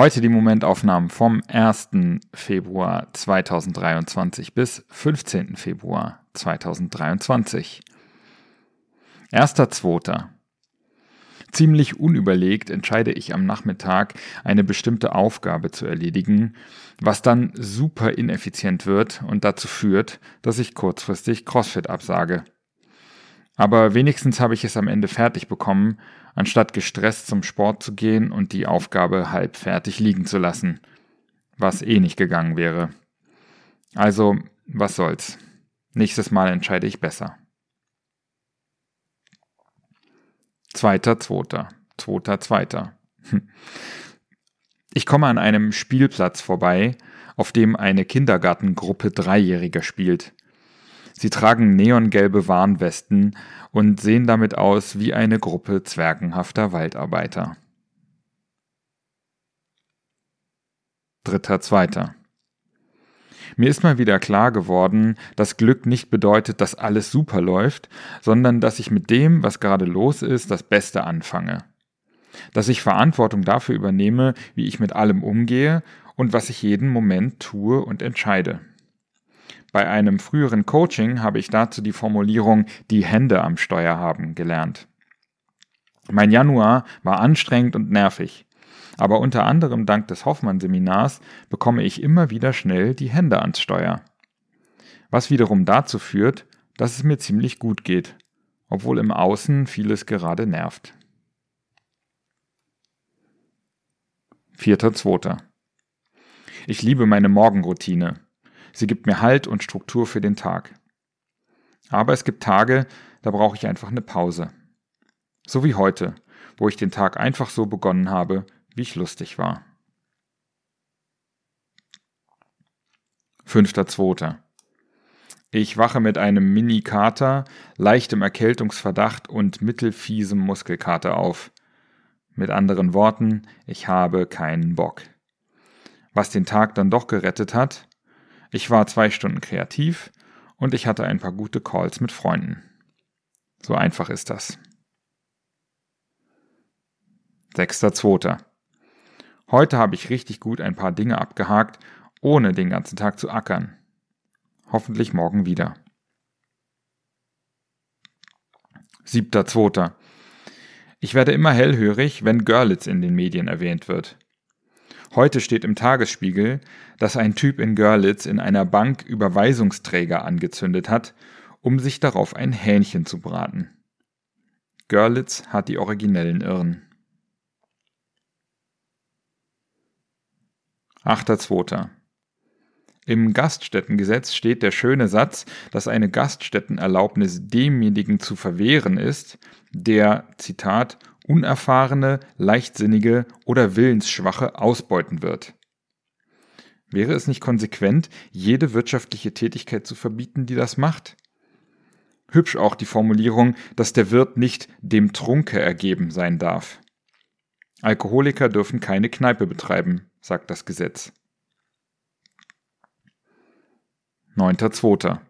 Heute die Momentaufnahmen vom 1. Februar 2023 bis 15. Februar 2023. 1.2. Ziemlich unüberlegt entscheide ich am Nachmittag, eine bestimmte Aufgabe zu erledigen, was dann super ineffizient wird und dazu führt, dass ich kurzfristig CrossFit absage. Aber wenigstens habe ich es am Ende fertig bekommen, anstatt gestresst zum Sport zu gehen und die Aufgabe halb fertig liegen zu lassen, was eh nicht gegangen wäre. Also, was soll's. Nächstes Mal entscheide ich besser. Zweiter, zweiter, zweiter, zweiter. Ich komme an einem Spielplatz vorbei, auf dem eine Kindergartengruppe Dreijähriger spielt. Sie tragen neongelbe Warnwesten und sehen damit aus wie eine Gruppe zwergenhafter Waldarbeiter. Dritter, zweiter. Mir ist mal wieder klar geworden, dass Glück nicht bedeutet, dass alles super läuft, sondern dass ich mit dem, was gerade los ist, das Beste anfange. Dass ich Verantwortung dafür übernehme, wie ich mit allem umgehe und was ich jeden Moment tue und entscheide. Bei einem früheren Coaching habe ich dazu die Formulierung die Hände am Steuer haben gelernt. Mein Januar war anstrengend und nervig. Aber unter anderem dank des Hoffmann-Seminars bekomme ich immer wieder schnell die Hände ans Steuer. Was wiederum dazu führt, dass es mir ziemlich gut geht, obwohl im Außen vieles gerade nervt. Vierter Zweiter. Ich liebe meine Morgenroutine. Sie gibt mir Halt und Struktur für den Tag. Aber es gibt Tage, da brauche ich einfach eine Pause. So wie heute, wo ich den Tag einfach so begonnen habe, wie ich lustig war. Fünfter Zweiter. Ich wache mit einem Mini-Kater, leichtem Erkältungsverdacht und mittelfiesem Muskelkater auf. Mit anderen Worten, ich habe keinen Bock. Was den Tag dann doch gerettet hat, ich war zwei Stunden kreativ und ich hatte ein paar gute Calls mit Freunden. So einfach ist das. Sechster Zweiter. Heute habe ich richtig gut ein paar Dinge abgehakt, ohne den ganzen Tag zu ackern. Hoffentlich morgen wieder. Siebter Zweiter. Ich werde immer hellhörig, wenn Görlitz in den Medien erwähnt wird. Heute steht im Tagesspiegel, dass ein Typ in Görlitz in einer Bank Überweisungsträger angezündet hat, um sich darauf ein Hähnchen zu braten. Görlitz hat die originellen Irren. 8.2. Im Gaststättengesetz steht der schöne Satz, dass eine Gaststättenerlaubnis demjenigen zu verwehren ist, der, Zitat, unerfahrene, leichtsinnige oder willensschwache ausbeuten wird. Wäre es nicht konsequent, jede wirtschaftliche Tätigkeit zu verbieten, die das macht? Hübsch auch die Formulierung, dass der Wirt nicht dem Trunke ergeben sein darf. Alkoholiker dürfen keine Kneipe betreiben, sagt das Gesetz. 9.2.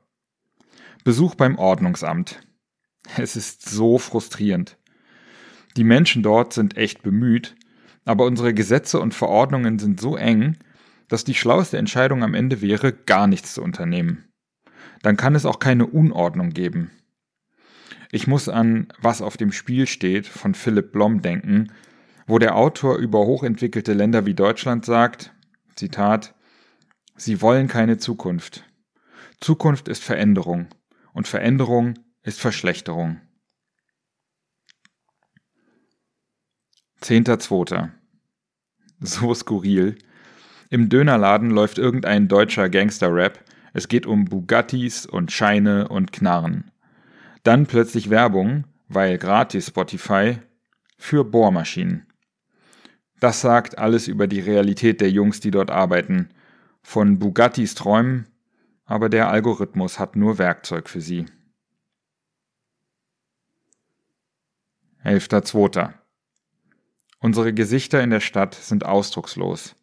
Besuch beim Ordnungsamt. Es ist so frustrierend. Die Menschen dort sind echt bemüht, aber unsere Gesetze und Verordnungen sind so eng, dass die schlaueste Entscheidung am Ende wäre, gar nichts zu unternehmen. Dann kann es auch keine Unordnung geben. Ich muss an Was auf dem Spiel steht von Philipp Blom denken, wo der Autor über hochentwickelte Länder wie Deutschland sagt, Zitat, Sie wollen keine Zukunft. Zukunft ist Veränderung und Veränderung ist Verschlechterung. 10.2. So skurril. Im Dönerladen läuft irgendein deutscher Gangster-Rap. Es geht um Bugattis und Scheine und Knarren. Dann plötzlich Werbung, weil gratis Spotify, für Bohrmaschinen. Das sagt alles über die Realität der Jungs, die dort arbeiten. Von Bugattis träumen, aber der Algorithmus hat nur Werkzeug für sie. 11.2. Unsere Gesichter in der Stadt sind ausdruckslos.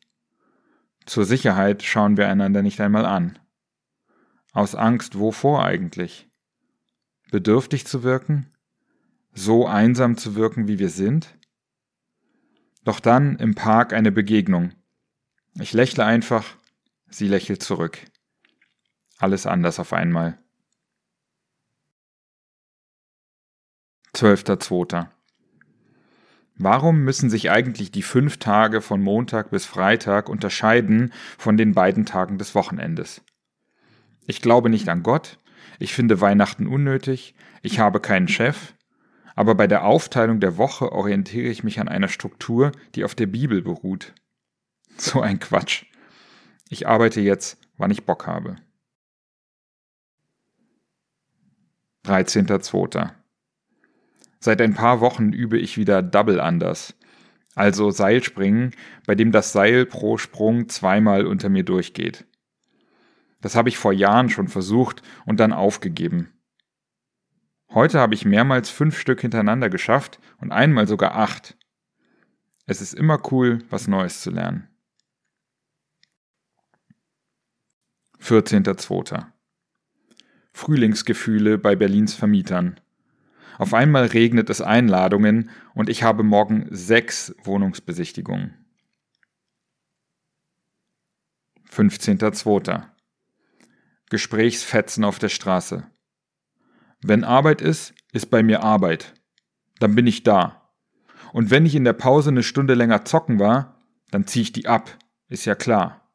Zur Sicherheit schauen wir einander nicht einmal an. Aus Angst wovor eigentlich? Bedürftig zu wirken? So einsam zu wirken, wie wir sind? Doch dann im Park eine Begegnung. Ich lächle einfach, sie lächelt zurück. Alles anders auf einmal. 12.2. Warum müssen sich eigentlich die fünf Tage von Montag bis Freitag unterscheiden von den beiden Tagen des Wochenendes? Ich glaube nicht an Gott, ich finde Weihnachten unnötig, ich habe keinen Chef, aber bei der Aufteilung der Woche orientiere ich mich an einer Struktur, die auf der Bibel beruht. So ein Quatsch. Ich arbeite jetzt, wann ich Bock habe. 13.2. Seit ein paar Wochen übe ich wieder Double Anders, also Seilspringen, bei dem das Seil pro Sprung zweimal unter mir durchgeht. Das habe ich vor Jahren schon versucht und dann aufgegeben. Heute habe ich mehrmals fünf Stück hintereinander geschafft und einmal sogar acht. Es ist immer cool, was Neues zu lernen. 14.02. Frühlingsgefühle bei Berlins Vermietern. Auf einmal regnet es Einladungen und ich habe morgen sechs Wohnungsbesichtigungen. 15.02. Gesprächsfetzen auf der Straße. Wenn Arbeit ist, ist bei mir Arbeit. Dann bin ich da. Und wenn ich in der Pause eine Stunde länger zocken war, dann zieh ich die ab. Ist ja klar.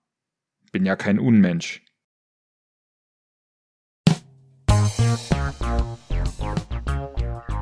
Bin ja kein Unmensch.